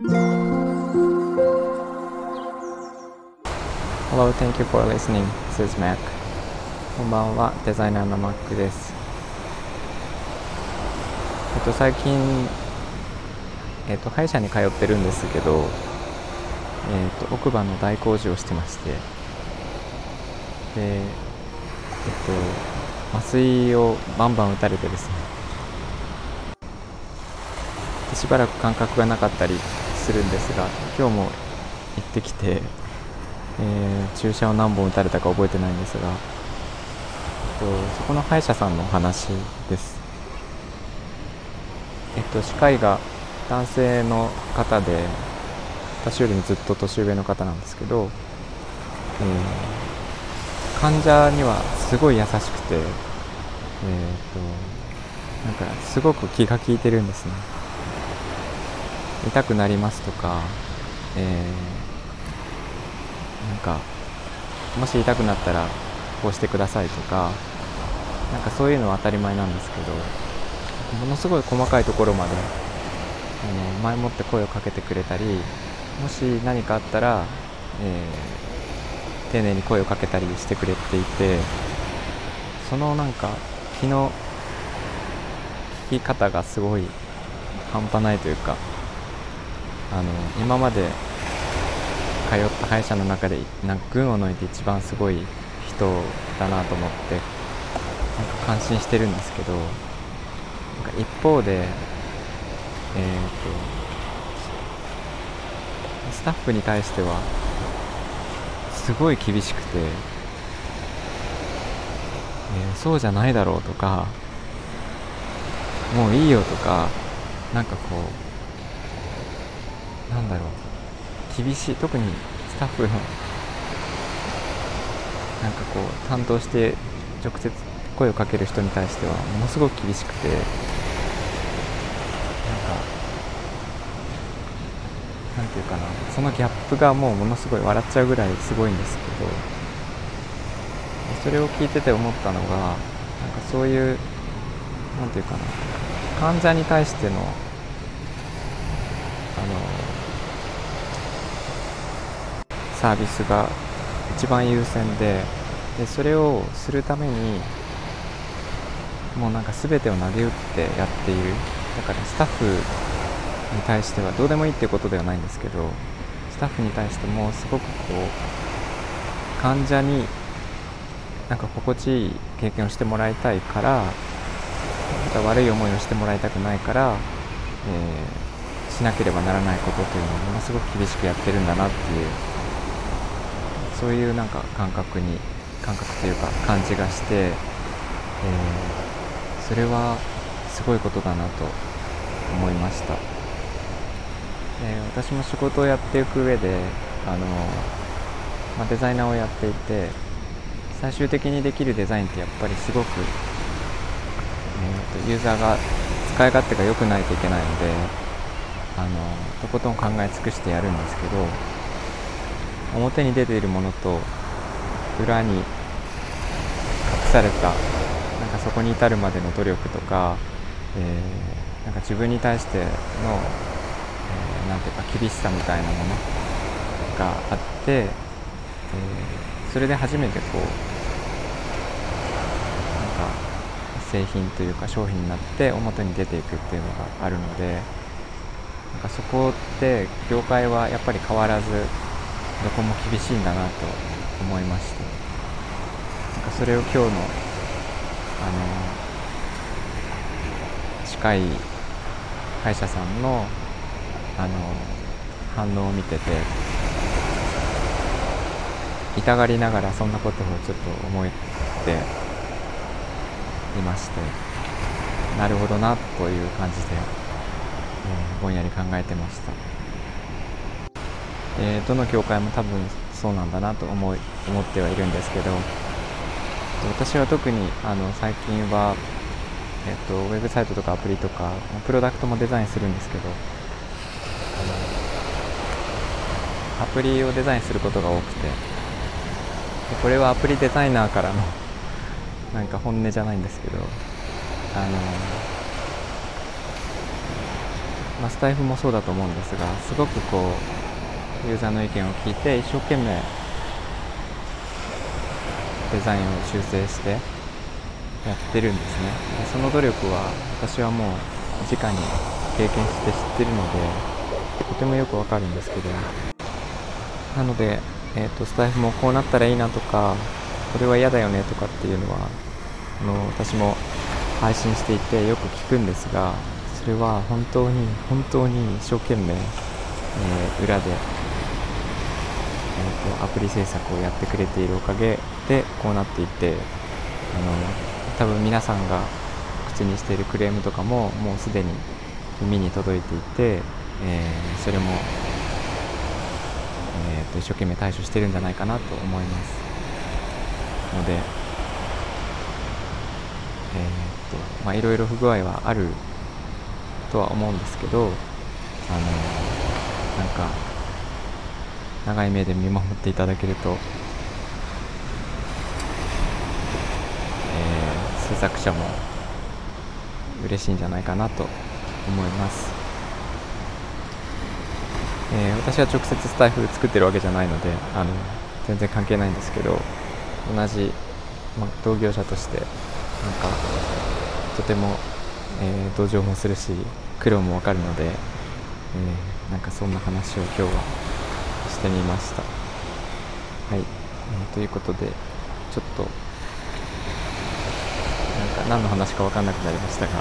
Hello, thank you for listening. This is Mac. こんばんは、デザイナーの Mac です。えっと、最近、えっと、歯医者に通ってるんですけど、えっと、奥歯の大工事をしてまして、で、えっと、麻酔をバンバン打たれてですね、でしばらく感覚がなかったりするんですが、今日も行ってきて、えー注射を何本打たれたか覚えてないんですが、えっと、そこの歯医者さんのお話です。えっと、歯科医が男性の方で、私よりもずっと年上の方なんですけど、えー患者にはすごい優しくて、えー、と、なんかすごく気が利いてるんですね。痛くなりますとか、えーなんかもし痛くなったらこうしてくださいとかなんかそういうのは当たり前なんですけどものすごい細かいところまであの前もって声をかけてくれたりもし何かあったら、えー丁寧に声をかけたりしてくれていてそのなんか気の利き方がすごい半端ないというかあの今まで通った歯医者の中でなんか群を抜いて一番すごい人だなと思ってなんか感心してるんですけどなんか一方でえー、とスタッフに対してはすごい厳しくて、えーそうじゃないだろうとかもういいよとかなんかこうなんだろう。厳しい特にスタッフのなんかこう担当して直接声をかける人に対してはものすごく厳しくてなんかなんていうかなそのギャップがもうものすごい笑っちゃうぐらいすごいんですけどそれを聞いてて思ったのがなんかそういうなんていうかな患者に対してのあのサービスが一番優先ででそれをするためにもうなんか全てを投げ打ってやっている。だからスタッフに対してはどうでもいいっていうことではないんですけどスタッフに対してもすごくこう患者になんか心地いい経験をしてもらいたいからまた悪い思いをしてもらいたくないから、えーしなければならないことというのをものすごく厳しくやってるんだなっていうそういうなんか感覚に感覚というか感じがして、えーそれはすごいことだなと思いました、えー私も仕事をやっていく上であの、まあ、デザイナーをやっていて最終的にできるデザインってやっぱりすごく、えーとユーザーが使い勝手が良くないといけないのであのとことん考え尽くしてやるんですけど表に出ているものと裏に隠されたなんかそこに至るまでの努力とか、えーなんか自分に対しての、えーなんていうか厳しさみたいなものがあって、えーそれで初めてこうなんか製品というか商品になって表に出ていくっていうのがあるのでなんかそこって業界はやっぱり変わらずどこも厳しいんだなと思いましたなんかそれを今日のあの歯科医歯医者さんのあの反応を見てて痛がりながらそんなことをちょっと思っていましてなるほどなという感じで、えーぼんやり考えてました、えーどの教会も多分そうなんだなと思い思ってはいるんですけど私は特にあの最近は、えっとウェブサイトとかアプリとかプロダクトもデザインするんですけどあのアプリをデザインすることが多くてでこれはアプリデザイナーからの なんか本音じゃないんですけどあのまあ、スタイフもそうだと思うんですがすごくこうユーザーの意見を聞いて一生懸命デザインを修正してやってるんですね。でその努力は私はもう直に経験して知ってるのでとてもよくわかるんですけど。なので、えーと、スタイフもこうなったらいいなとかこれは嫌だよねとかっていうのはあの私も配信していてよく聞くんですがそれは本当に本当に一生懸命、えー、裏で、えーと、アプリ制作をやってくれているおかげでこうなっていてあの多分皆さんが口にしているクレームとかももうすでに耳に届いていて、えー、それも、えーと、一生懸命対処してるんじゃないかなと思いますので、えーとまあ、いろいろ不具合はあるとは思うんですけどあのなんか長い目で見守っていただけると、えー、制作者も嬉しいんじゃないかなと思います、えー、私は直接スタイフ作ってるわけじゃないのであの全然関係ないんですけど同じ、ま、同業者としてなんかとても、えー、同情もするし苦労もわかるので、えー、なんかそんな話を今日はしてみました。はい、えー、ということでちょっとなんか何の話か分かんなくなりましたが、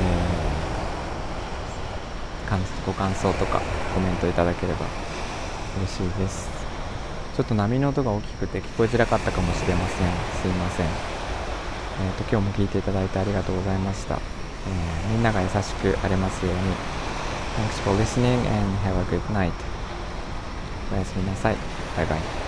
えーご感想とかコメントいただければ嬉しいです。ちょっと波の音が大きくて聞こえづらかったかもしれません。すいません。えーと、今日も聞いていただいてありがとうございました、えー、みんなが優しくありますように。Thanks for listening and have a good night. おやすみなさい。バイバイ。